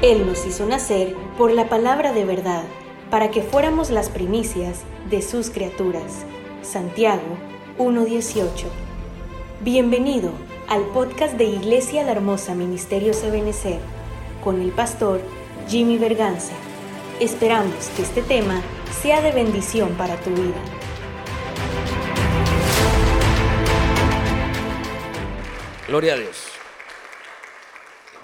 Él nos hizo nacer por la palabra de verdad, para que fuéramos las primicias de sus criaturas. Santiago 1.18. Bienvenido al podcast de Iglesia La Hermosa Ministerio Sabenecer, con el pastor Jimmy Berganza. Esperamos que este tema sea de bendición para tu vida. Gloria a Dios.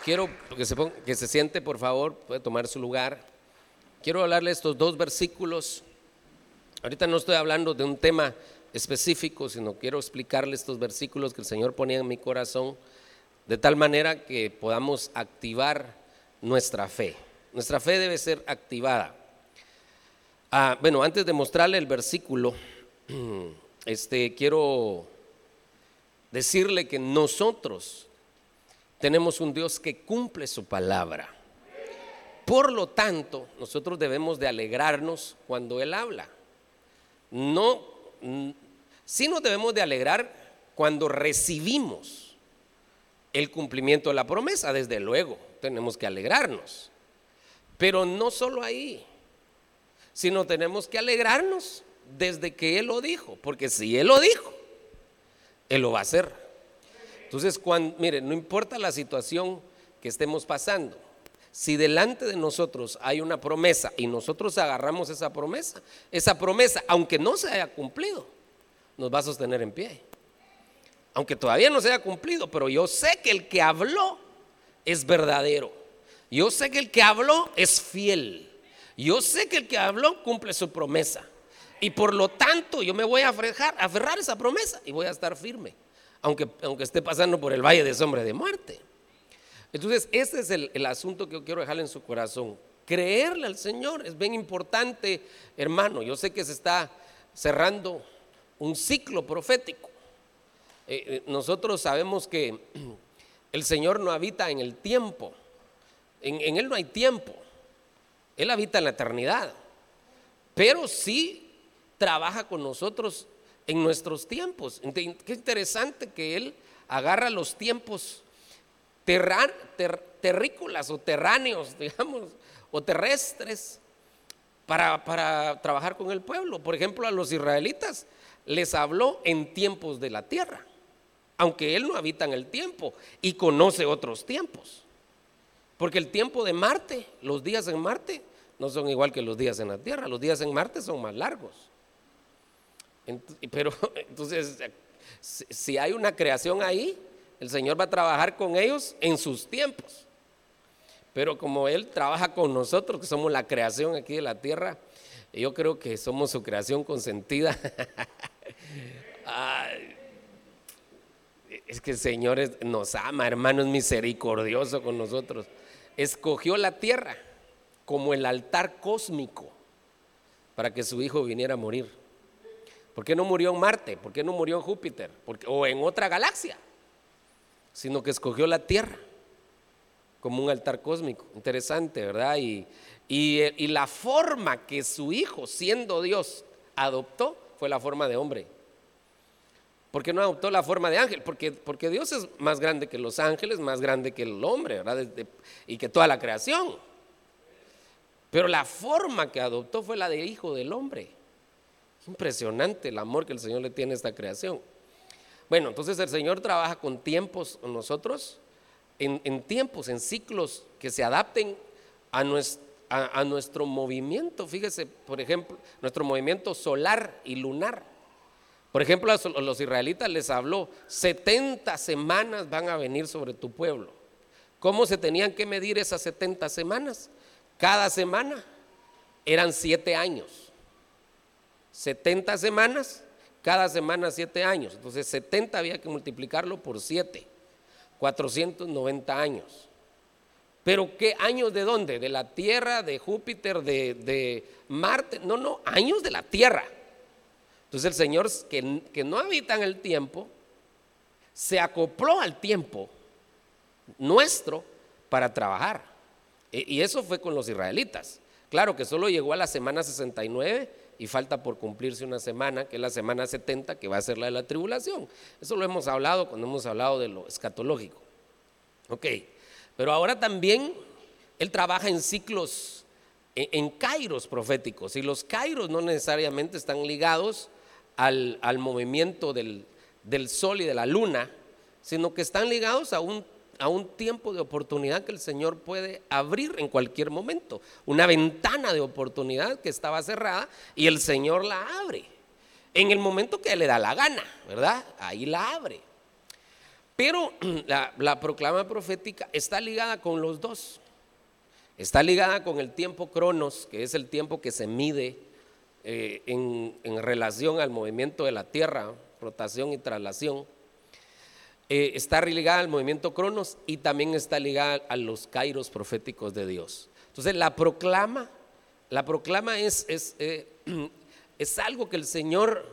Quiero que se, que se siente, por favor, puede tomar su lugar. Quiero hablarle estos dos versículos. Ahorita no estoy hablando de un tema específico, sino quiero explicarle estos versículos que el Señor ponía en mi corazón, de tal manera que podamos activar nuestra fe. Nuestra fe debe ser activada. Ah, bueno, antes de mostrarle el versículo, este, quiero decirle que nosotros tenemos un Dios que cumple su palabra. Por lo tanto, nosotros debemos de alegrarnos cuando Él habla. No, sí nos debemos de alegrar cuando recibimos el cumplimiento de la promesa, desde luego, tenemos que alegrarnos. Pero no solo ahí, sino tenemos que alegrarnos desde que Él lo dijo, porque si Él lo dijo, Él lo va a hacer. Entonces, cuando, mire, no importa la situación que estemos pasando, si delante de nosotros hay una promesa y nosotros agarramos esa promesa, esa promesa, aunque no se haya cumplido, nos va a sostener en pie. Aunque todavía no se haya cumplido, pero yo sé que el que habló es verdadero. Yo sé que el que habló es fiel. Yo sé que el que habló cumple su promesa. Y por lo tanto yo me voy a aferrar, a aferrar esa promesa y voy a estar firme aunque, aunque esté pasando por el valle de sombra de muerte. Entonces, ese es el, asunto que yo quiero dejarle en su corazón. Creerle al Señor es bien importante, hermano. Yo sé que se está cerrando un ciclo profético. Eh, eh, nosotros sabemos que el Señor no habita en el tiempo. En, en, Él no hay tiempo. Él habita en la eternidad. Pero sí trabaja con nosotros en nuestros tiempos. Qué interesante que Él agarra los tiempos terrícolas o terráneos, digamos, o terrestres para, para trabajar con el pueblo. Por ejemplo, a los israelitas les habló en tiempos de la tierra, aunque Él no habita en el tiempo y conoce otros tiempos. Porque el tiempo de Marte, los días en Marte, no son igual que los días en la Tierra. Los días en Marte son más largos. Pero entonces, si hay una creación ahí, el Señor va a trabajar con ellos en sus tiempos. Pero como Él trabaja con nosotros, que somos la creación aquí de la tierra, yo creo que somos su creación consentida. es que el Señor nos ama, hermano, es misericordioso con nosotros. Escogió la tierra como el altar cósmico para que su Hijo viniera a morir. ¿Por qué no murió en Marte? ¿Por qué no murió en Júpiter? o en otra galaxia. Sino que escogió la Tierra como un altar cósmico. Interesante, ¿verdad? Y, y, la forma que su hijo, siendo Dios, adoptó fue la forma de hombre. ¿Por qué no adoptó la forma de ángel? Porque, porque Dios es más grande que los ángeles, más grande que el hombre, ¿verdad? y que toda la creación. Pero la forma que adoptó fue la de hijo del hombre. Impresionante el amor que el Señor le tiene a esta creación. Bueno, entonces el Señor trabaja con tiempos nosotros, en, tiempos, en ciclos que se adapten a nuestro, a, nuestro movimiento. Fíjese, por ejemplo, nuestro movimiento solar y lunar. Por ejemplo, a los israelitas les habló, 70 semanas van a venir sobre tu pueblo. ¿Cómo se tenían que medir esas 70 semanas? Cada semana eran siete años. 70 semanas, cada semana 7 años. Entonces 70 había que multiplicarlo por 7, 490 años. Pero ¿qué años de dónde? De la Tierra, de Júpiter, de, Marte. No, no, años de la Tierra. Entonces el Señor que, que no habita en el tiempo, se acopló al tiempo nuestro para trabajar. E, y eso fue con los israelitas. Claro que solo llegó a la semana 69 y falta por cumplirse una semana, que es la semana 70, que va a ser la de la tribulación. Eso lo hemos hablado cuando hemos hablado de lo escatológico. Ok, pero ahora también él trabaja en ciclos, en, kairos proféticos. Y los kairos no necesariamente están ligados al, movimiento del, del, sol y de la luna, sino que están ligados a un, a un tiempo de oportunidad que el Señor puede abrir en cualquier momento. Una ventana de oportunidad que estaba cerrada y el Señor la abre. En el momento que le da la gana, ¿verdad? Ahí la abre. Pero la, proclama profética está ligada con los dos. Está ligada con el tiempo cronos, que es el tiempo que se mide eh, en, relación al movimiento de la Tierra, rotación y traslación. Eh, está ligada al movimiento cronos y también está ligada a los kairos proféticos de Dios. Entonces la proclama, la proclama es, es, eh, algo que el Señor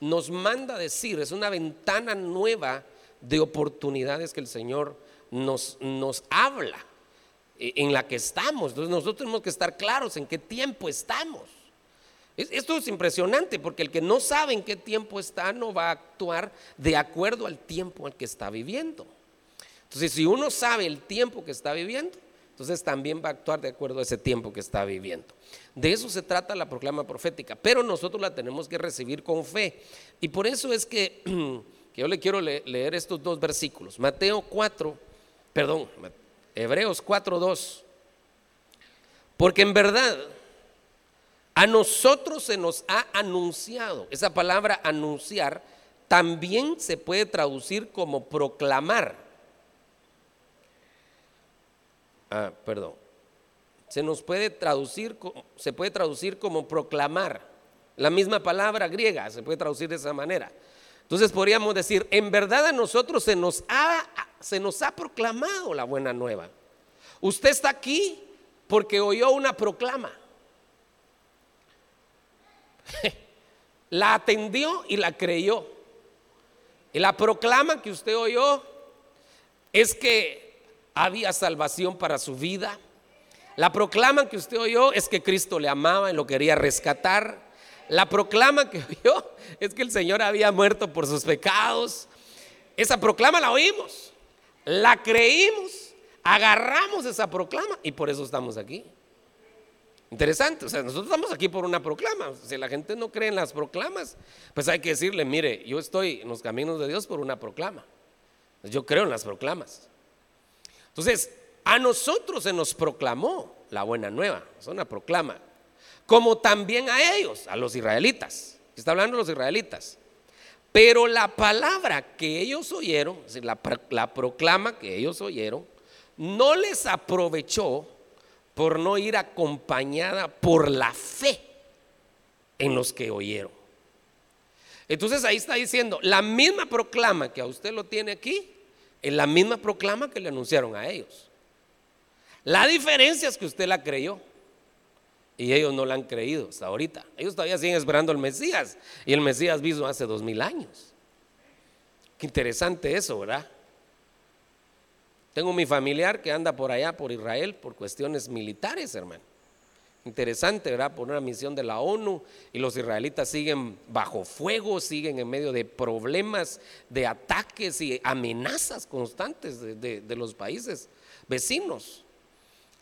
nos manda decir, es una ventana nueva de oportunidades que el Señor nos, nos habla, eh, en la que estamos. Entonces nosotros tenemos que estar claros en qué tiempo estamos. Esto es impresionante porque el que no sabe en qué tiempo está no va a actuar de acuerdo al tiempo al que está viviendo. Entonces, si uno sabe el tiempo que está viviendo, entonces también va a actuar de acuerdo a ese tiempo que está viviendo. De eso se trata la proclama profética, pero nosotros la tenemos que recibir con fe. Y por eso es que que yo le quiero leer estos dos versículos. Mateo 4, perdón, Hebreos 4, 2. Porque en verdad a nosotros se nos ha anunciado, esa palabra anunciar también se puede traducir como proclamar. Ah, perdón. Se nos puede traducir, se puede traducir como proclamar. La misma palabra griega se puede traducir de esa manera. Entonces podríamos decir, en verdad a nosotros se nos ha, se nos ha proclamado la buena nueva. Usted está aquí porque oyó una proclama. La atendió y la creyó. Y la proclama que usted oyó es que había salvación para su vida. La proclama que usted oyó es que Cristo le amaba y lo quería rescatar. La proclama que oyó es que el Señor había muerto por sus pecados. Esa proclama la oímos, la creímos, agarramos esa proclama y por eso estamos aquí. Interesante, o sea, nosotros estamos aquí por una proclama. Si la gente no cree en las proclamas, pues hay que decirle, mire, yo estoy en los caminos de Dios por una proclama. Yo creo en las proclamas. Entonces, a nosotros se nos proclamó la buena nueva, es una proclama como también a ellos, a los israelitas. Está hablando los israelitas. Pero la palabra que ellos oyeron, la, la proclama que ellos oyeron, no les aprovechó por no ir acompañada por la fe en los que oyeron. Entonces ahí está diciendo, la misma proclama que a usted lo tiene aquí, es la misma proclama que le anunciaron a ellos. La diferencia es que usted la creyó. Y ellos no la han creído hasta ahorita. Ellos todavía siguen esperando al Mesías. Y el Mesías vino hace dos mil años. Qué interesante eso, ¿verdad? Tengo mi familiar que anda por allá, por Israel, por cuestiones militares, hermano. Interesante, ¿verdad? Por una misión de la ONU y los israelitas siguen bajo fuego, siguen en medio de problemas, de ataques y amenazas constantes de los países vecinos.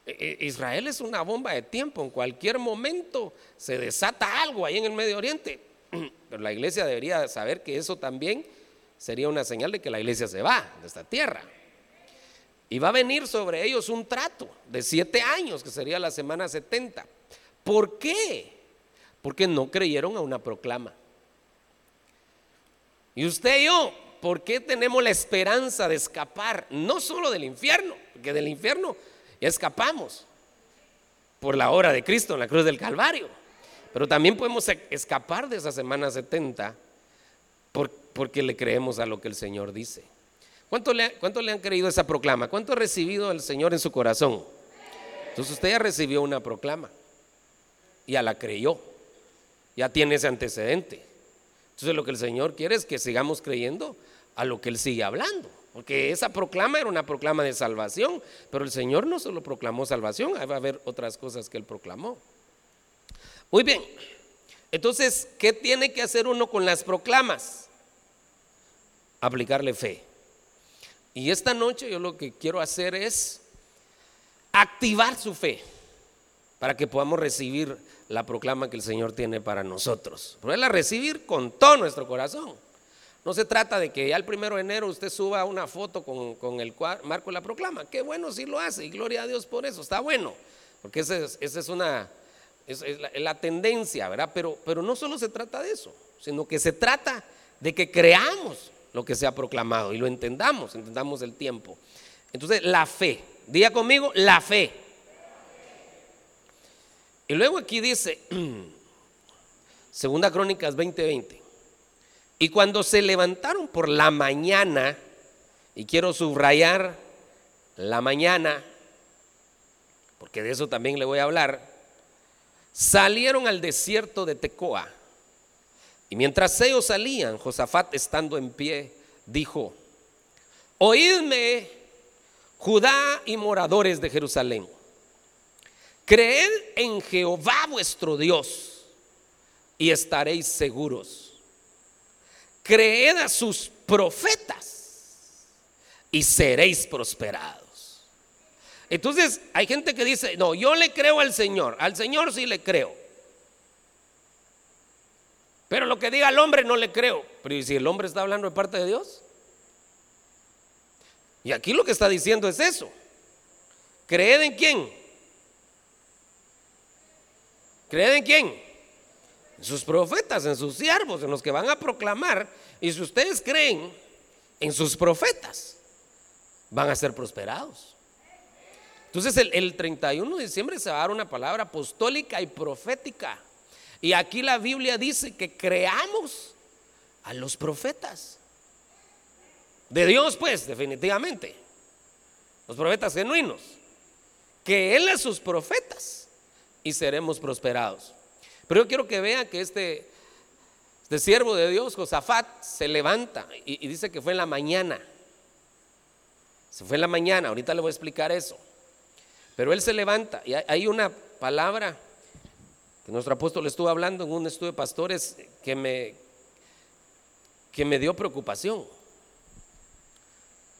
E, e, Israel es una bomba de tiempo, en cualquier momento se desata algo ahí en el Medio Oriente. Pero la iglesia debería saber que eso también sería una señal de que la iglesia se va de esta tierra. Y va a venir sobre ellos un trato de siete años, que sería la semana 70. ¿Por qué? Porque no creyeron a una proclama. Y usted y yo, ¿por qué tenemos la esperanza de escapar? No solo del infierno, porque del infierno escapamos por la obra de Cristo en la cruz del Calvario. Pero también podemos e-, escapar de esa semana 70 porque le creemos a lo que el Señor dice. ¿Cuánto le, ¿Cuánto le han creído esa proclama? ¿Cuánto ha recibido el Señor en su corazón? Entonces usted ya recibió una proclama, ya la creyó, ya tiene ese antecedente. Entonces lo que el Señor quiere es que sigamos creyendo a lo que Él sigue hablando. Porque esa proclama era una proclama de salvación, pero el Señor no solo proclamó salvación, va a haber otras cosas que Él proclamó. Muy bien, entonces, ¿qué tiene que hacer uno con las proclamas? Aplicarle fe. Y esta noche yo lo que quiero hacer es activar su fe para que podamos recibir la proclama que el Señor tiene para nosotros. Poderla recibir con todo nuestro corazón. No se trata de que ya el primero de enero usted suba una foto con, el marco de la proclama. Qué bueno si lo hace y gloria a Dios por eso, está bueno. Porque esa es, una, es, la, tendencia, ¿verdad? Pero, pero no solo se trata de eso, sino que se trata de que creamos lo que se ha proclamado y lo entendamos, entendamos el tiempo. Entonces, la fe, diga conmigo, la fe. Y luego aquí dice, Segunda Crónicas 20:20. Y cuando se levantaron por la mañana, y quiero subrayar la mañana, porque de eso también le voy a hablar, salieron al desierto de Tecoa. Y mientras ellos salían, Josafat estando en pie, dijo, oídme, Judá y moradores de Jerusalén, creed en Jehová vuestro Dios y estaréis seguros creed a sus profetas y seréis prosperados. Entonces hay gente que dice, no, yo le creo al Señor, al Señor sí le creo. Pero lo que diga el hombre no le creo. Pero si el hombre está hablando de parte de Dios? Y aquí lo que está diciendo es eso. ¿Creed en quién? ¿Creed en quién? en sus profetas, en sus siervos, en los que van a proclamar. Y si ustedes creen en sus profetas, van a ser prosperados. Entonces el, 31 de diciembre se va a dar una palabra apostólica y profética. Y aquí la Biblia dice que creamos a los profetas. De Dios, pues, definitivamente. Los profetas genuinos. Que Él a sus profetas y seremos prosperados. Pero yo quiero que vean que este, este siervo de Dios, Josafat, se levanta y, dice que fue en la mañana. Se fue en la mañana, ahorita le voy a explicar eso. Pero él se levanta y hay una palabra nuestro apóstol estuvo hablando en un estudio de pastores que me, que me dio preocupación.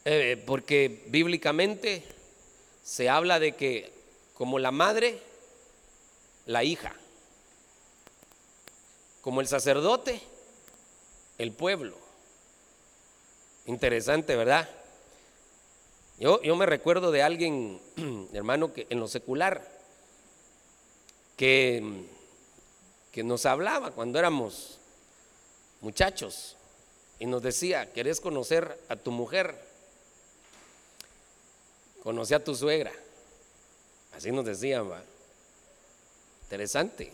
Eh, porque bíblicamente se habla de que como la madre, la hija como el sacerdote, el pueblo. Interesante, ¿verdad? Yo, yo me recuerdo de alguien, hermano, que en lo secular, que, nos hablaba cuando éramos muchachos y nos decía, ¿querés conocer a tu mujer? Conocí a tu suegra. Así nos decían, ¿va? Interesante.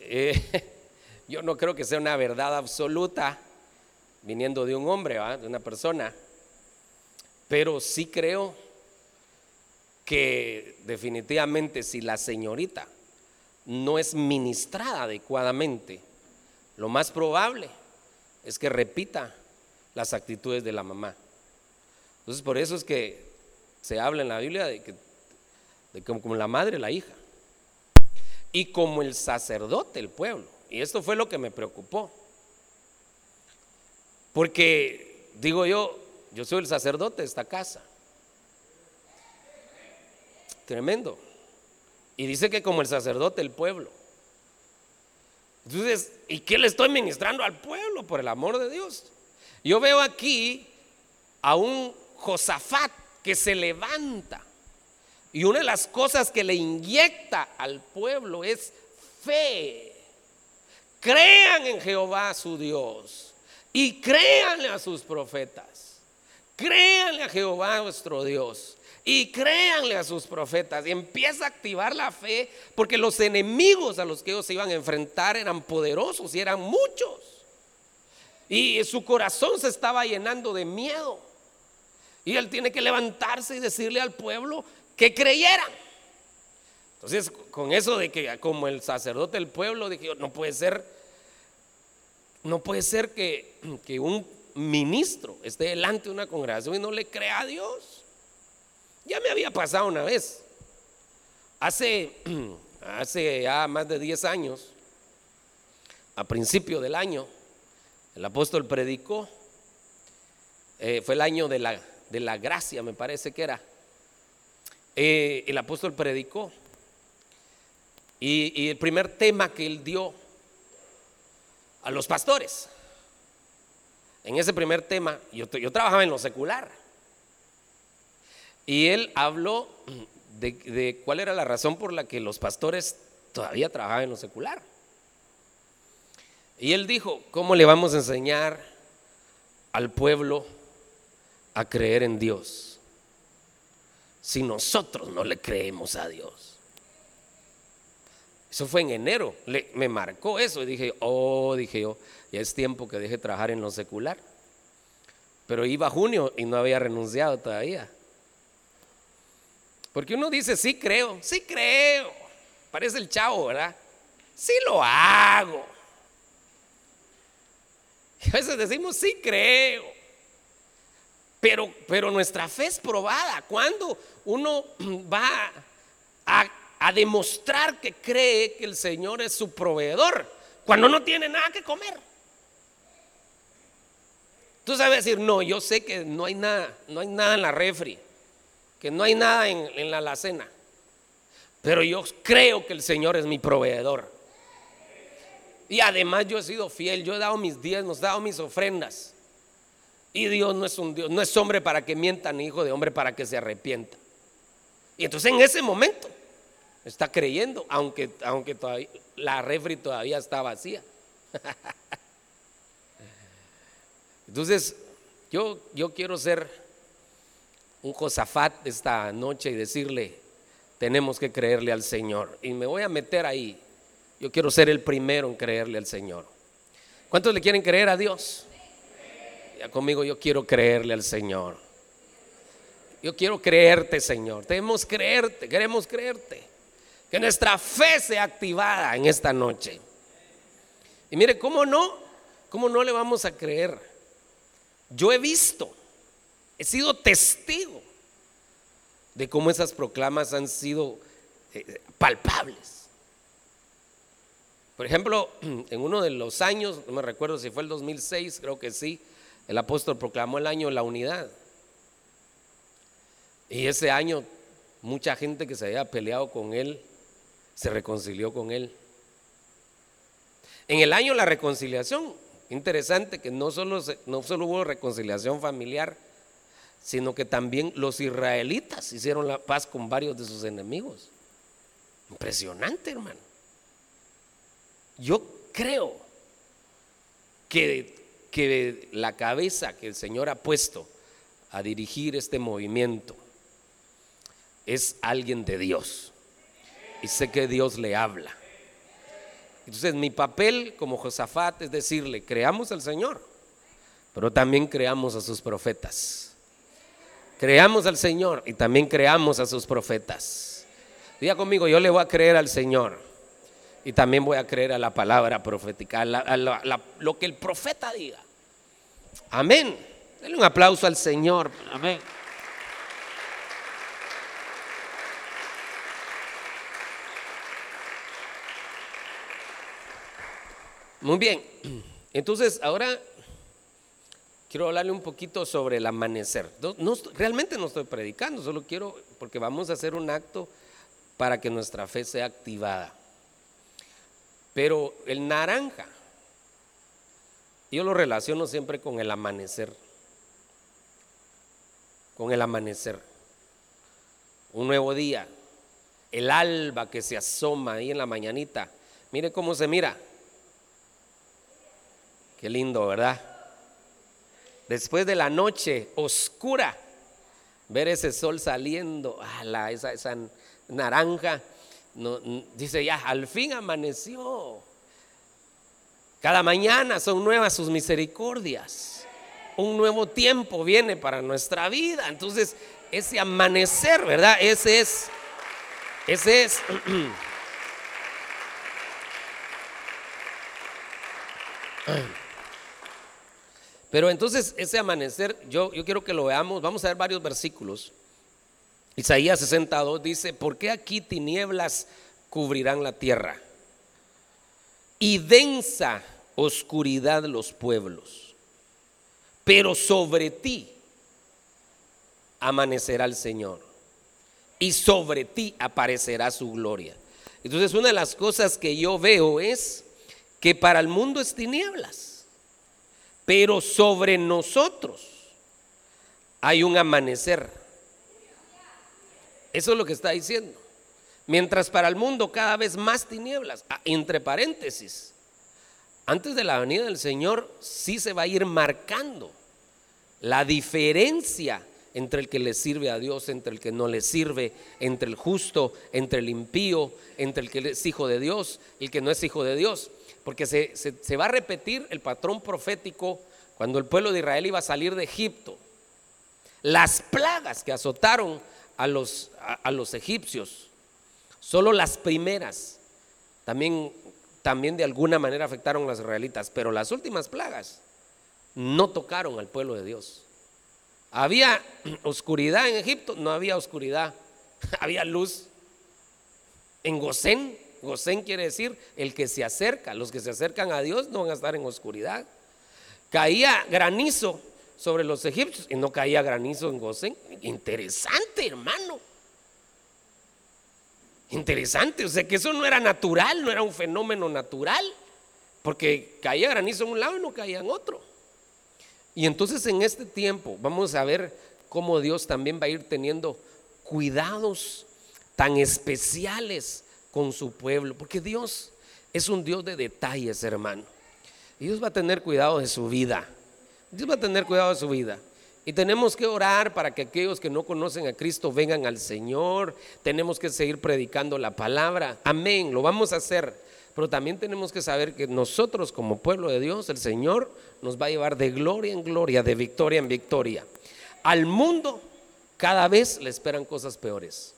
Eh, yo no creo que sea una verdad absoluta viniendo de un hombre, de una persona, pero sí creo que definitivamente si la señorita no es ministrada adecuadamente, lo más probable es que repita las actitudes de la mamá. Entonces por eso es que se habla en la Biblia de que de como la madre, la hija y como el sacerdote el pueblo. Y esto fue lo que me preocupó. Porque digo yo, yo soy el sacerdote de esta casa. Tremendo. Y dice que como el sacerdote el pueblo. Entonces, ¿y qué le estoy ministrando al pueblo por el amor de Dios? Yo veo aquí a un Josafat que se levanta y una de las cosas que le inyecta al pueblo es fe. Crean en Jehová su Dios y créanle a sus profetas. Créanle a Jehová vuestro Dios y créanle a sus profetas. Y empieza a activar la fe porque los enemigos a los que ellos se iban a enfrentar eran poderosos y eran muchos. Y su corazón se estaba llenando de miedo. Y él tiene que levantarse y decirle al pueblo, que creyeran. Entonces, con eso de que como el sacerdote del pueblo, dije, no puede ser, no puede ser que, que un ministro esté delante de una congregación y no le crea a Dios. Ya me había pasado una vez. Hace, hace ya más de 10 años, a principio del año, el apóstol predicó, eh, fue el año de la, de la gracia, me parece que era. eh, el apóstol predicó. Y, el primer tema que él dio a los pastores, en ese primer tema, yo, yo trabajaba en lo secular. Y él habló de, cuál era la razón por la que los pastores todavía trabajaban en lo secular. Y él dijo, ¿cómo le vamos a enseñar al pueblo a creer en Dios si nosotros no le creemos a Dios? Eso fue en enero, me marcó eso y dije, oh, dije yo, ya es tiempo que deje de trabajar en lo secular. Pero iba junio y no había renunciado todavía. Porque uno dice, sí creo, sí creo. Parece el chavo, ¿verdad? Sí lo hago. Y a veces decimos, sí creo. Pero, pero nuestra fe es probada. Cuando uno va a, a demostrar que cree que el Señor es su proveedor, cuando no tiene nada que comer. Tú sabes decir, no, yo sé que no hay nada, no hay nada en la refri que no hay nada en, la alacena. Pero yo creo que el Señor es mi proveedor. Y además yo he sido fiel, yo he dado mis nos he dado mis ofrendas. Y Dios no es un Dios, no es hombre para que mienta, ni hijo de hombre para que se arrepienta. Y entonces en ese momento está creyendo, aunque, aunque todavía, la refri todavía está vacía. Entonces, yo, yo quiero ser un Josafat esta noche y decirle, tenemos que creerle al Señor. Y me voy a meter ahí. Yo quiero ser el primero en creerle al Señor. ¿Cuántos le quieren creer a Dios? Ya conmigo yo quiero creerle al Señor. Yo quiero creerte, Señor. Debemos creerte, queremos creerte. Que nuestra fe sea activada en esta noche. Y mire, ¿cómo no? ¿Cómo no le vamos a creer? Yo he visto He sido testigo de cómo esas proclamas han sido eh, palpables. Por ejemplo, en uno de los años, no me recuerdo si fue el 2006, creo que sí, el apóstol proclamó el año la unidad. Y ese año mucha gente que se había peleado con él se reconcilió con él. En el año la reconciliación, interesante que no solo, no solo hubo reconciliación familiar, sino que también los israelitas hicieron la paz con varios de sus enemigos. Impresionante, hermano. Yo creo que, que la cabeza que el Señor ha puesto a dirigir este movimiento es alguien de Dios. Y sé que Dios le habla. Entonces mi papel como Josafat es decirle, creamos al Señor, pero también creamos a sus profetas. Creamos al Señor y también creamos a sus profetas. Diga conmigo, yo le voy a creer al Señor y también voy a creer a la palabra profética, a, lo que el profeta diga. Amén. Denle un aplauso al Señor. Amén. Muy bien. Entonces, ahora quiero hablarle un poquito sobre el amanecer. No, realmente no estoy predicando, solo quiero, porque vamos a hacer un acto para que nuestra fe sea activada. Pero el naranja, yo lo relaciono siempre con el amanecer. Con el amanecer. Un nuevo día. El alba que se asoma ahí en la mañanita. Mire cómo se mira. Qué lindo, ¿verdad? Después de la noche oscura, ver ese sol saliendo, la, esa, esa, naranja, dice ya, al fin amaneció. Cada mañana son nuevas sus misericordias. Un nuevo tiempo viene para nuestra vida. Entonces, ese amanecer, ¿verdad? Ese es, ese es. Pero entonces ese amanecer, yo, yo quiero que lo veamos, vamos a ver varios versículos. Isaías 62 dice, ¿por qué aquí tinieblas cubrirán la tierra? Y densa oscuridad los pueblos. Pero sobre ti amanecerá el Señor y sobre ti aparecerá su gloria. Entonces una de las cosas que yo veo es que para el mundo es tinieblas, pero sobre nosotros hay un amanecer. Eso es lo que está diciendo. Mientras para el mundo cada vez más tinieblas, ah, entre paréntesis, antes de la venida del Señor sí se va a ir marcando la diferencia entre el que le sirve a Dios, entre el que no le sirve, entre el justo, entre el impío, entre el que es hijo de Dios y el que no es hijo de Dios. Porque se, va a repetir el patrón profético cuando el pueblo de Israel iba a salir de Egipto. Las plagas que azotaron a los, a los egipcios, solo las primeras, también también de alguna manera afectaron a los israelitas, pero las últimas plagas no tocaron al pueblo de Dios. Había oscuridad en Egipto, no había oscuridad, había luz. En Gosén, Gosén quiere decir el que se acerca, los que se acercan a Dios no van a estar en oscuridad. Caía granizo sobre los egipcios y no caía granizo en Gosén. Interesante, hermano. Interesante, o sea que eso no era natural, no era un fenómeno natural, porque caía granizo en un lado y no caía en otro. Y entonces en este tiempo vamos a ver cómo Dios también va a ir teniendo cuidados tan especiales con su pueblo, porque Dios es un Dios de detalles, hermano. Dios va a tener cuidado de su vida. Dios va a tener cuidado de su vida. Y tenemos que orar para que aquellos que no conocen a Cristo vengan al Señor. Tenemos que seguir predicando la palabra. Amén, lo vamos a hacer. Pero también tenemos que saber que nosotros como pueblo de Dios, el Señor nos va a llevar de gloria en gloria, de victoria en victoria. Al mundo cada vez le esperan cosas peores.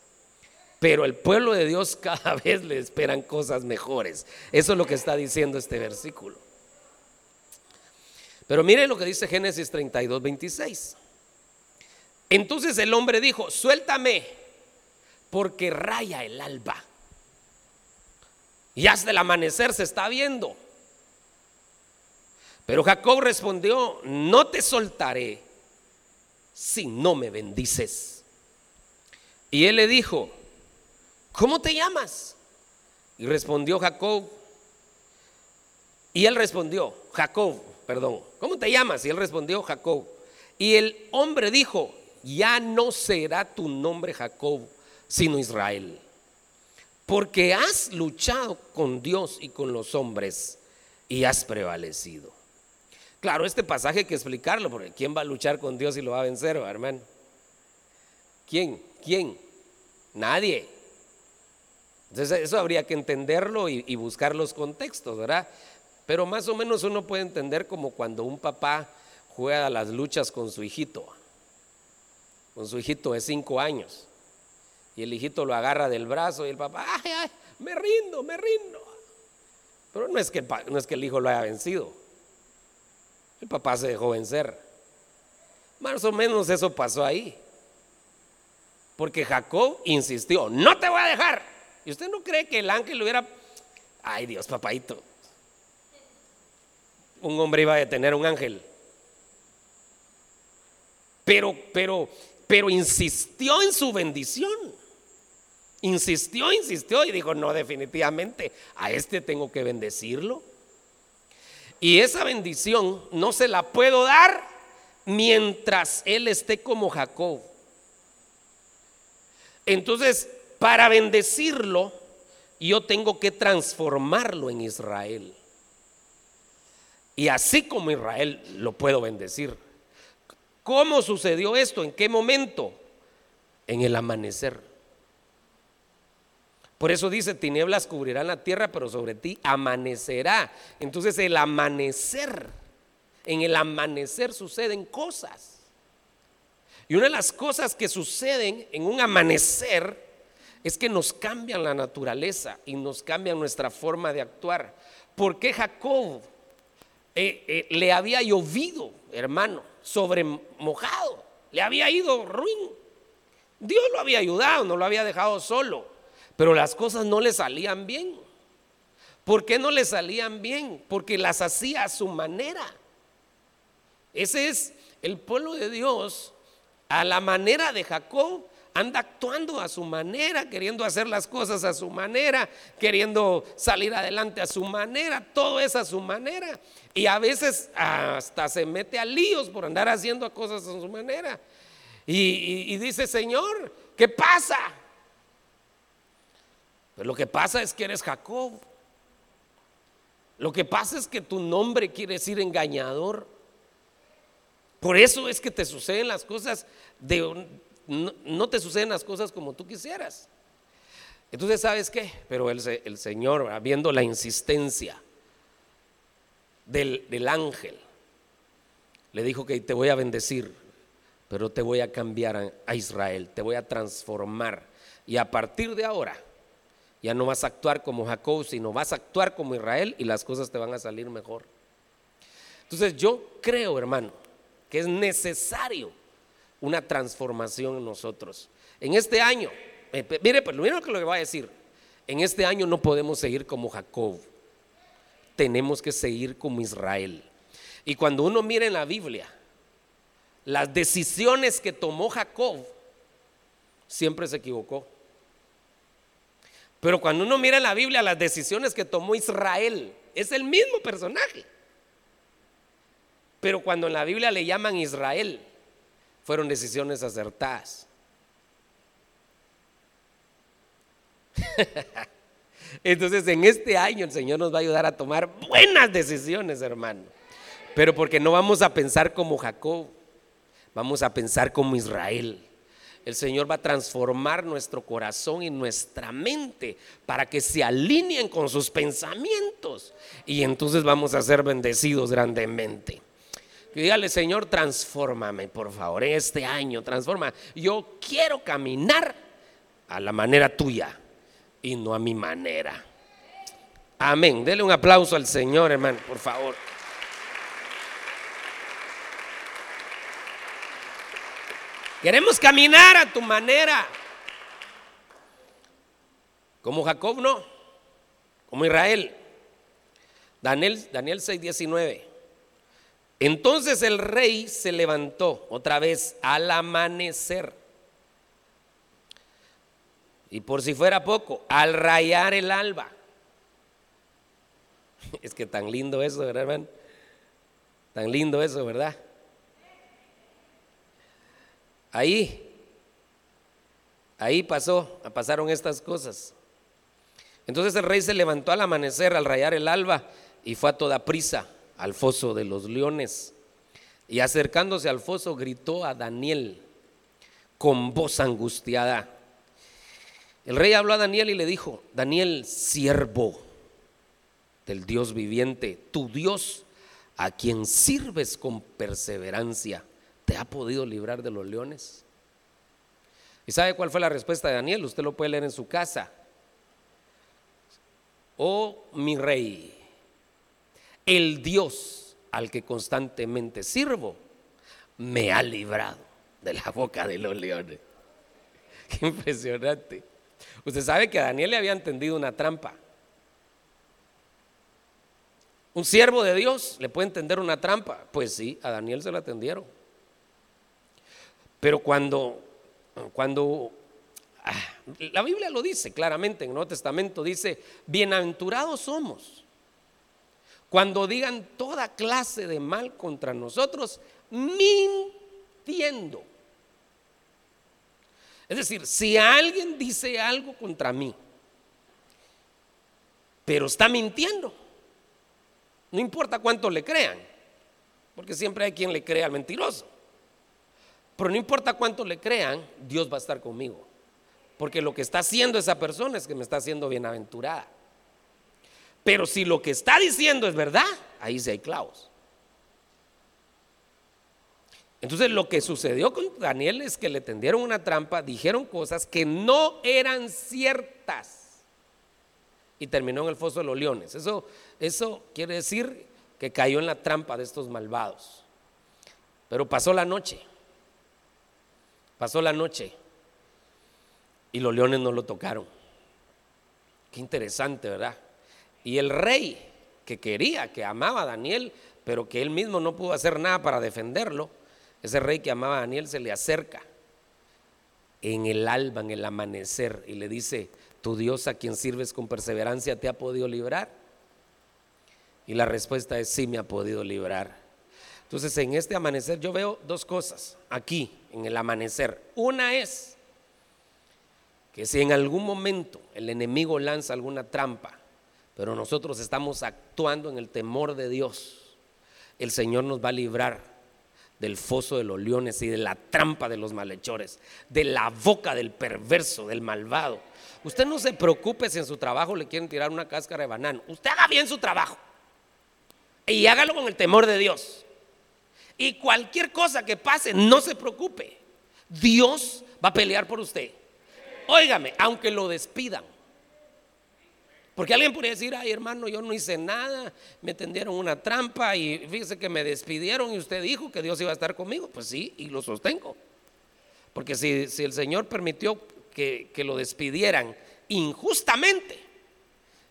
Pero el pueblo de Dios cada vez le esperan cosas mejores. Eso es lo que está diciendo este versículo. Pero mire lo que dice Génesis 32, 26. Entonces el hombre dijo, suéltame, porque raya el alba. Y hasta el amanecer se está viendo. Pero Jacob respondió, no te soltaré si no me bendices. Y él le dijo, ¿cómo te llamas? Y respondió Jacob. Y él respondió, Jacob, perdón, ¿cómo te llamas? Y él respondió, Jacob. Y el hombre dijo, ya no será tu nombre Jacob, sino Israel, porque has luchado con Dios y con los hombres y has prevalecido. Claro, este pasaje hay que explicarlo, porque ¿quién va a luchar con Dios y lo va a vencer, hermano? ¿Quién? ¿Quién? Nadie. Entonces eso habría que entenderlo y, buscar los contextos, ¿verdad? Pero más o menos uno puede entender como cuando un papá juega a las luchas con su hijito, con su hijito de cinco años. Y el hijito lo agarra del brazo y el papá, ay, ay, me rindo, me rindo. Pero no es, que, no es que el hijo lo haya vencido. El papá se dejó vencer. Más o menos eso pasó ahí. Porque Jacob insistió, no te voy a dejar. ¿Y usted no cree que el ángel hubiera... Ay Dios, papadito, un hombre iba a detener un ángel. Pero, pero, pero insistió en su bendición. Insistió, insistió y dijo, no, definitivamente, a este tengo que bendecirlo. Y esa bendición no se la puedo dar mientras él esté como Jacob. Entonces, para bendecirlo, yo tengo que transformarlo en Israel. Y así como Israel lo puedo bendecir. ¿Cómo sucedió esto? ¿En qué momento? En el amanecer. Por eso dice, tinieblas cubrirán la tierra, pero sobre ti amanecerá. Entonces el amanecer, en el amanecer suceden cosas. Y una de las cosas que suceden en un amanecer es que nos cambian la naturaleza y nos cambian nuestra forma de actuar. ¿Por qué Jacob eh, eh, le había llovido, hermano, sobre mojado, le había ido ruin. Dios lo había ayudado, no lo había dejado solo, pero las cosas no le salían bien. ¿Por qué no le salían bien? Porque las hacía a su manera. Ese es el pueblo de Dios, a la manera de Jacob, anda actuando a su manera, queriendo hacer las cosas a su manera, queriendo salir adelante a su manera, todo es a su manera. Y a veces hasta se mete a líos por andar haciendo cosas a su manera. Y, dice, Señor, ¿qué pasa? Pues lo que pasa es que eres Jacob. Lo que pasa es que tu nombre quiere decir engañador. Por eso es que te suceden las cosas de no, te suceden las cosas como tú quisieras. Entonces, ¿sabes qué? Pero el, Señor, viendo la insistencia del, del ángel, le dijo que te voy a bendecir, pero te voy a cambiar a Israel, te voy a transformar. Y a partir de ahora, ya no vas a actuar como Jacob, sino vas a actuar como Israel y las cosas te van a salir mejor. Entonces yo creo, hermano, que es necesario una transformación en nosotros. En este año, eh, mire, mismo que lo que voy a decir, en este año no podemos seguir como Jacob, tenemos que seguir como Israel. Y cuando uno mira en la Biblia, las decisiones que tomó Jacob, siempre se equivocó. Pero cuando uno mira en la Biblia las decisiones que tomó Israel, es el mismo personaje. Pero cuando en la Biblia le llaman Israel, fueron decisiones acertadas. Entonces en este año el Señor nos va a ayudar a tomar buenas decisiones, hermano. Pero porque no vamos a pensar como Jacob, vamos a pensar como Israel. El Señor va a transformar nuestro corazón y nuestra mente para que se alineen con sus pensamientos. Y entonces vamos a ser bendecidos grandemente. Dígale, Señor, transfórmame, por favor, este año, transforma. Yo quiero caminar a la manera tuya y no a mi manera. Amén. Dele un aplauso al Señor, hermano, por favor. Queremos caminar a tu manera. Como Jacob no, como Israel. Daniel, Daniel 6:19. Entonces el rey se levantó otra vez al amanecer. Y por si fuera poco, al rayar el alba. Es que tan lindo eso, ¿verdad, hermano? Tan lindo eso, ¿verdad? Ahí, ahí pasó, pasaron estas cosas. Entonces el rey se levantó al amanecer, al rayar el alba, y fue a toda prisa al foso de los leones. Y acercándose al foso gritó a Daniel con voz angustiada. El rey habló a Daniel y le dijo, Daniel, siervo del Dios viviente, tu Dios, a quien sirves con perseverancia, ¿te ha podido librar de los leones? ¿Y sabe cuál fue la respuesta de Daniel? Usted lo puede leer en su casa. Oh mi rey, el Dios al que constantemente sirvo me ha librado de la boca de los leones. Qué impresionante. Usted sabe que a Daniel le había entendido una trampa. Un siervo de Dios le puede entender una trampa. Pues sí, a Daniel se la atendieron. Pero cuando, cuando ah, la Biblia lo dice claramente en el Nuevo Testamento, dice, bienaventurados somos cuando digan toda clase de mal contra nosotros, mintiendo. Es decir, si alguien dice algo contra mí, pero está mintiendo, no importa cuánto le crean, porque siempre hay quien le crea al mentiroso. Pero no importa cuánto le crean, Dios va a estar conmigo. Porque lo que está haciendo esa persona es que me está haciendo bienaventurada. Pero si lo que está diciendo es verdad, ahí sí hay clavos. Entonces lo que sucedió con Daniel es que le tendieron una trampa, dijeron cosas que no eran ciertas y terminó en el foso de los leones. Eso, eso quiere decir que cayó en la trampa de estos malvados. Pero pasó la noche, pasó la noche y los leones no lo tocaron. Qué interesante, ¿verdad? Y el rey, que quería, que amaba a Daniel, pero que él mismo no pudo hacer nada para defenderlo, ese rey que amaba a Daniel se le acerca en el alba, en el amanecer, y le dice, ¿tu Dios a quien sirves con perseverancia te ha podido librar? Y la respuesta es sí me ha podido librar. Entonces en este amanecer yo veo dos cosas aquí, en el amanecer. Una es que si en algún momento el enemigo lanza alguna trampa, pero nosotros estamos actuando en el temor de Dios, el Señor nos va a librar del foso de los leones y de la trampa de los malhechores, de la boca del perverso, del malvado. Usted no se preocupe si en su trabajo le quieren tirar una cáscara de banano. Usted haga bien su trabajo y hágalo con el temor de Dios. Y cualquier cosa que pase, no se preocupe. Dios va a pelear por usted. Óigame, aunque lo despidan. Porque alguien podría decir, ay hermano, yo no hice nada, me tendieron una trampa y fíjese que me despidieron y usted dijo que Dios iba a estar conmigo. Pues sí, y lo sostengo. Porque si, el Señor permitió que, que lo despidieran injustamente,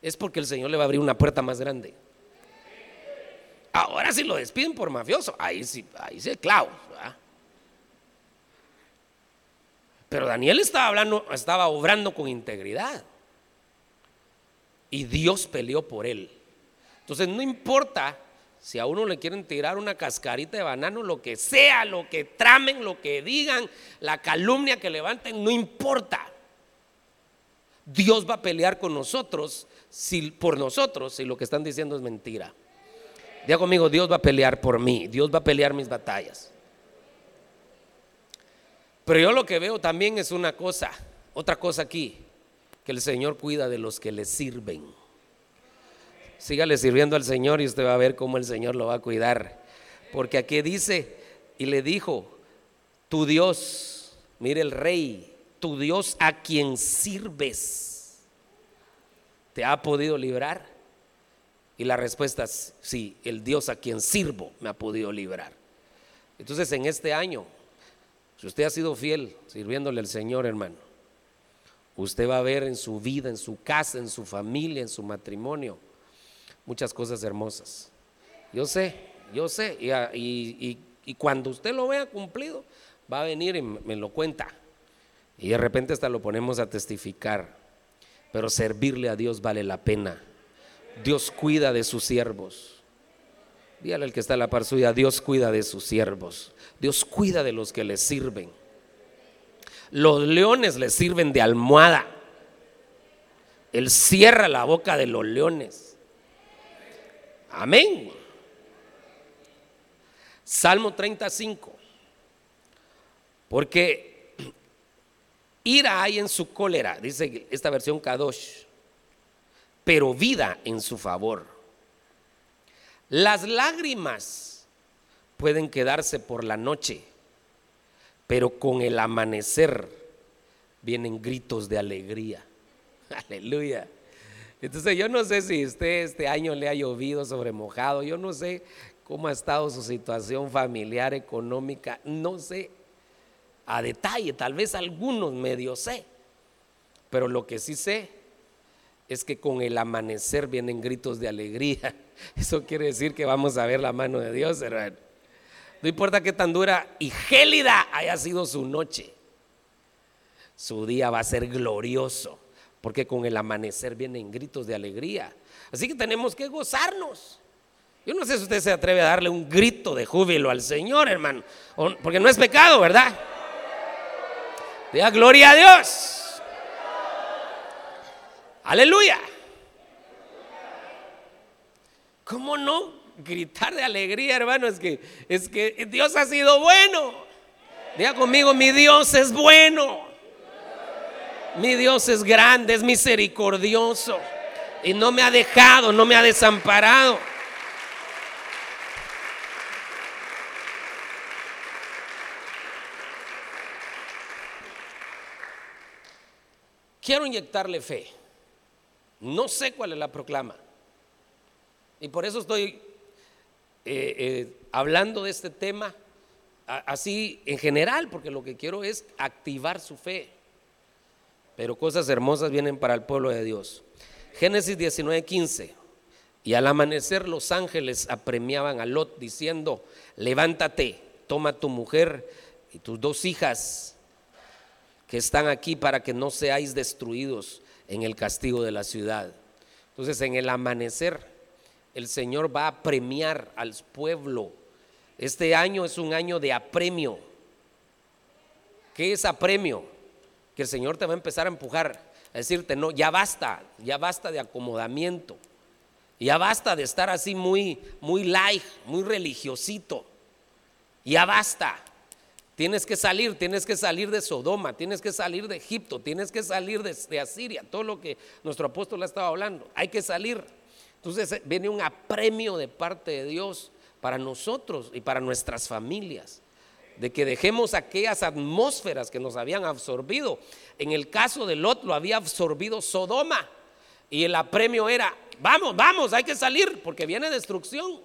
es porque el Señor le va a abrir una puerta más grande. Ahora si lo despiden por mafioso, ahí sí, ahí sí clavo. Pero Daniel estaba hablando, estaba obrando con integridad. Y Dios peleó por él. Entonces no importa si a uno le quieren tirar una cascarita de banano, lo que sea, lo que tramen, lo que digan, la calumnia que levanten, no importa. Dios va a pelear con nosotros si, por nosotros si lo que están diciendo es mentira. Diga conmigo, Dios va a pelear por mí, Dios va a pelear mis batallas. Pero yo lo que veo también es una cosa, otra cosa aquí, que el Señor cuida de los que le sirven. Sígale sirviendo al Señor y usted va a ver cómo el Señor lo va a cuidar. Porque aquí dice, y le dijo, tu Dios, mire el rey, tu Dios a quien sirves, ¿te ha podido librar? Y la respuesta es sí, el Dios a quien sirvo me ha podido librar. Entonces en este año si usted ha sido fiel sirviéndole al Señor, hermano, usted va a ver en su vida, en su casa, en su familia, en su matrimonio, muchas cosas hermosas. Yo sé, yo sé, y, cuando usted lo vea cumplido, va a venir y me lo cuenta. Y de repente hasta lo ponemos a testificar. Pero servirle a Dios vale la pena. Dios cuida de sus siervos. Dígale al que está a la par suya, Dios cuida de sus siervos. Dios cuida de los que le sirven. Los leones le sirven de almohada. Él cierra la boca de los leones. Amén. Salmo 35. Porque ira hay en su cólera, dice esta versión Kadosh, pero vida en su favor. Las lágrimas pueden quedarse por la noche, pero con el amanecer vienen gritos de alegría. Aleluya. Entonces yo no sé si usted este año le ha llovido sobre mojado, yo no sé cómo ha estado su situación familiar, económica, no sé a detalle, tal vez algunos medio sé, pero lo que sí sé es que con el amanecer vienen gritos de alegría. Eso quiere decir que vamos a ver la mano de Dios, hermano. No importa qué tan dura y gélida haya sido su noche, su día va a ser glorioso, porque con el amanecer vienen gritos de alegría. Así que tenemos que gozarnos. Yo no sé si usted se atreve a darle un grito de júbilo al Señor, hermano, porque no es pecado, ¿verdad? Diga gloria a Dios. Aleluya. ¿Cómo no gritar de alegría, hermano? Es que, es que Dios ha sido bueno. Diga conmigo, mi Dios es bueno. Mi Dios es grande, es misericordioso. Y no me ha dejado, no me ha desamparado. Quiero inyectarle fe. No sé cuál es la proclama. Y por eso estoy eh, eh, hablando de este tema así en general, porque lo que quiero es activar su fe. Pero cosas hermosas vienen para el pueblo de Dios. Génesis 19:15. Y al amanecer los ángeles apremiaban a Lot diciendo, levántate, toma tu mujer y tus dos hijas, que están aquí para que no seáis destruidos en el castigo de la ciudad. Entonces en el amanecer el Señor va a premiar al pueblo. Este año es un año de apremio. ¿Qué es apremio? Que el Señor te va a empezar a empujar, a decirte, no, ya basta, ya basta de acomodamiento. Ya basta de estar así muy, muy light, muy religiosito. Ya basta. Tienes que salir, tienes que salir de Sodoma, tienes que salir de Egipto, tienes que salir de, Asiria, todo lo que nuestro apóstol ha estado hablando. Hay que salir. Entonces eh, viene un apremio de parte de Dios para nosotros y para nuestras familias, de que dejemos aquellas atmósferas que nos habían absorbido. En el caso de Lot lo había absorbido Sodoma y el apremio era, vamos, vamos, hay que salir porque viene destrucción.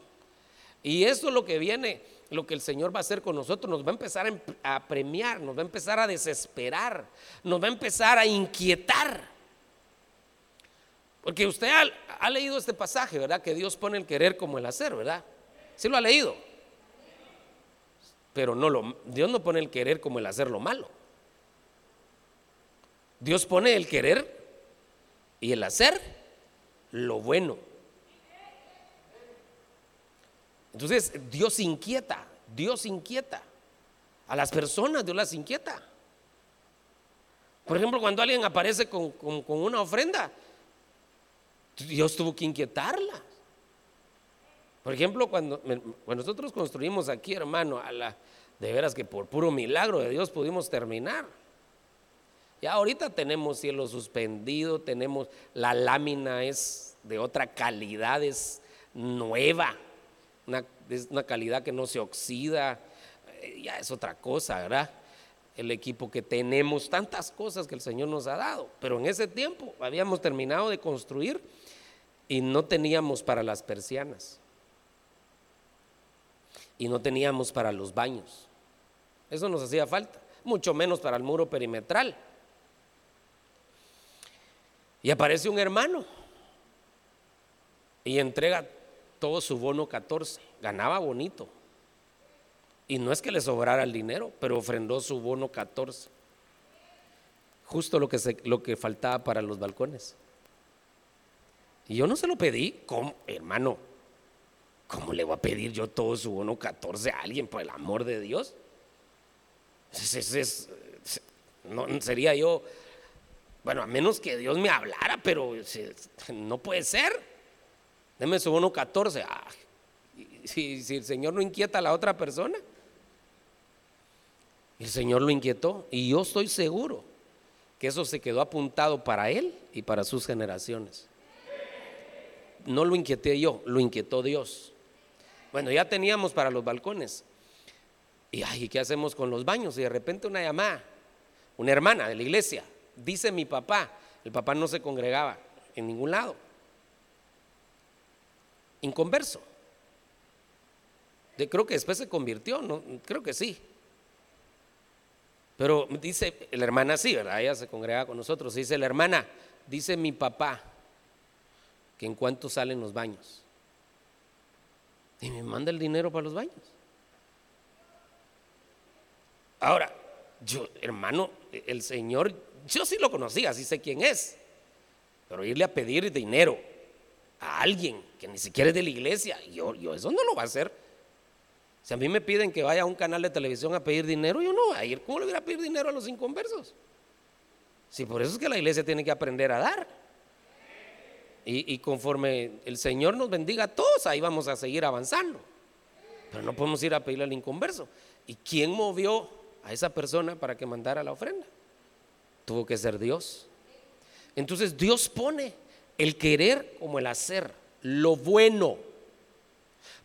Y eso es lo que viene lo que el Señor va a hacer con nosotros, nos va a empezar em, a premiar, nos va a empezar a desesperar, nos va a empezar a inquietar. Porque usted ha, leído este pasaje, ¿verdad? Que Dios pone el querer como el hacer, ¿verdad? Sí lo ha leído. Pero no lo, Dios no pone el querer como el hacer lo malo. Dios pone el querer y el hacer lo bueno. Entonces Dios inquieta, Dios inquieta. A las personas Dios las inquieta. Por ejemplo, cuando alguien aparece con, una ofrenda, Dios tuvo que inquietarla. Por ejemplo, cuando, nosotros construimos aquí, hermano, a la, de veras que por puro milagro de Dios pudimos terminar. Ya ahorita tenemos cielo suspendido, tenemos la lámina es de otra calidad, es nueva es una calidad que no se oxida, eh, ya es otra cosa, ¿verdad? El equipo que tenemos, tantas cosas que el Señor nos ha dado, pero en ese tiempo habíamos terminado de construir y no teníamos para las persianas y no teníamos para los baños. Eso nos hacía falta, mucho menos para el muro perimetral. Y aparece un hermano y entrega todo su bono 14, ganaba bonito. Y no es que le sobrara el dinero, pero ofrendó su bono 14. Justo lo que, lo que faltaba para los balcones. Y yo no se lo pedí, ¿cómo, hermano? ¿Cómo le voy a pedir yo todo su bono 14 a alguien, por el amor de Dios? no, sería yo, bueno, a menos que Dios me hablara, pero no puede ser. Deme su bono 14. Ah, si, si el Señor no inquieta a la otra persona, el Señor lo inquietó. Y yo estoy seguro que eso se quedó apuntado para él y para sus generaciones. No lo inquieté yo, lo inquietó Dios. Bueno, ya teníamos para los balcones. Y ay, ¿qué hacemos con los baños? Y de repente una llamada, una hermana de la iglesia, dice mi papá, el papá no se congregaba en ningún lado inconverso. De, creo que después se convirtió, ¿no? Creo que sí. Pero dice la hermana sí, ¿verdad? Ella se congrega con nosotros. Dice la hermana, dice mi papá, que en cuanto salen los baños. Y me manda el dinero para los baños. Ahora, yo, hermano, el Señor, yo sí lo conocía, así sé quién es. Pero irle a pedir dinero a alguien que ni siquiera es de la iglesia, yo, yo eso no lo va a hacer. Si a mí me piden que vaya a un canal de televisión a pedir dinero, yo no voy a ir. ¿Cómo le voy a pedir dinero a los inconversos? Si por eso es que la iglesia tiene que aprender a dar. Y, conforme el Señor nos bendiga a todos, ahí vamos a seguir avanzando. Pero no podemos ir a pedirle al inconverso. ¿Y quién movió a esa persona para que mandara la ofrenda? Tuvo que ser Dios. Entonces Dios pone el querer como el hacer, lo bueno.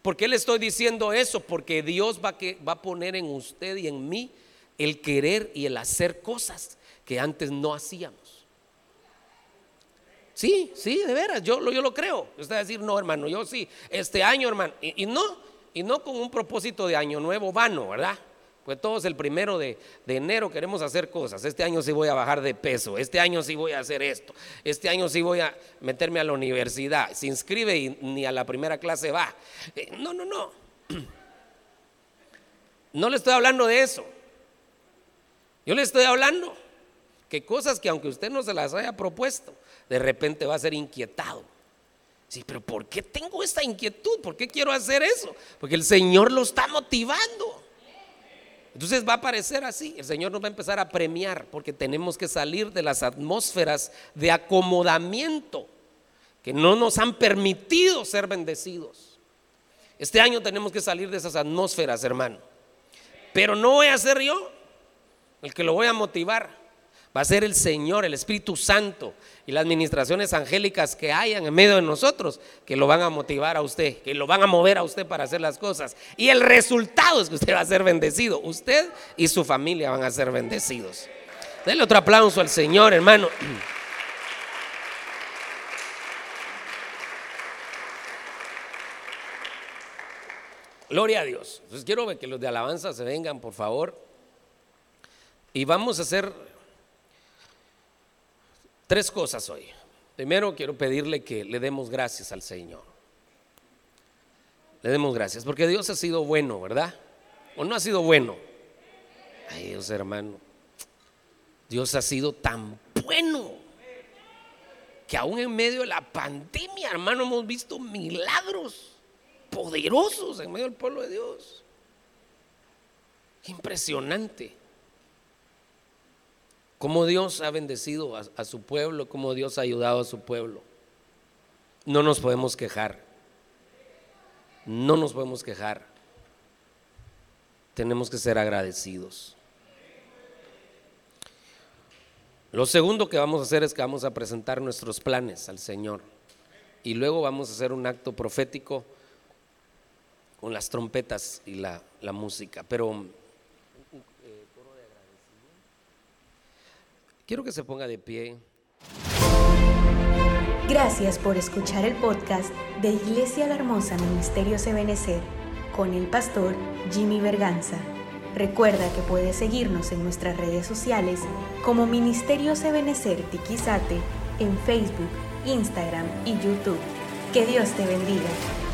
¿Por qué le estoy diciendo eso? Porque Dios va, que, va a poner en usted y en mí el querer y el hacer cosas que antes no hacíamos. Sí, sí, de veras, yo, yo lo creo. Usted va a decir, no, hermano, yo sí, este año, hermano, y, no, y no con un propósito de año nuevo vano, ¿verdad? Pues todos el primero de, enero queremos hacer cosas. Este año sí voy a bajar de peso. Este año sí voy a hacer esto. Este año sí voy a meterme a la universidad. Se inscribe y ni a la primera clase va. Eh, no, no, no. No le estoy hablando de eso. Yo le estoy hablando que cosas que aunque usted no se las haya propuesto, de repente va a ser inquietado. Sí, pero ¿por qué tengo esta inquietud? ¿Por qué quiero hacer eso? Porque el Señor lo está motivando. Entonces va a parecer así, el Señor nos va a empezar a premiar porque tenemos que salir de las atmósferas de acomodamiento que no nos han permitido ser bendecidos. Este año tenemos que salir de esas atmósferas, hermano. Pero no voy a ser yo el que lo voy a motivar. Va a ser el Señor, el Espíritu Santo y las administraciones angélicas que hayan en medio de nosotros que lo van a motivar a usted, que lo van a mover a usted para hacer las cosas. Y el resultado es que usted va a ser bendecido. Usted y su familia van a ser bendecidos. Denle otro aplauso al Señor, hermano. Gloria a Dios. Entonces quiero que los de alabanza se vengan, por favor. Y vamos a hacer Tres cosas hoy. Primero quiero pedirle que le demos gracias al Señor. Le demos gracias, porque Dios ha sido bueno, ¿verdad? ¿O no ha sido bueno? Ay Dios hermano, Dios ha sido tan bueno que aún en medio de la pandemia, hermano, hemos visto milagros poderosos en medio del pueblo de Dios. Impresionante cómo Dios ha bendecido a, su pueblo, cómo Dios ha ayudado a su pueblo. No nos podemos quejar. No nos podemos quejar. Tenemos que ser agradecidos. Lo segundo que vamos a hacer es que vamos a presentar nuestros planes al Señor. Y luego vamos a hacer un acto profético con las trompetas y la, la música. Pero Quiero que se ponga de pie. Gracias por escuchar el podcast de Iglesia La Hermosa Ministerio Ebenecer con el pastor Jimmy Berganza. Recuerda que puedes seguirnos en nuestras redes sociales como Ministerio Ebenecer Tiquizate en Facebook, Instagram y YouTube. Que Dios te bendiga.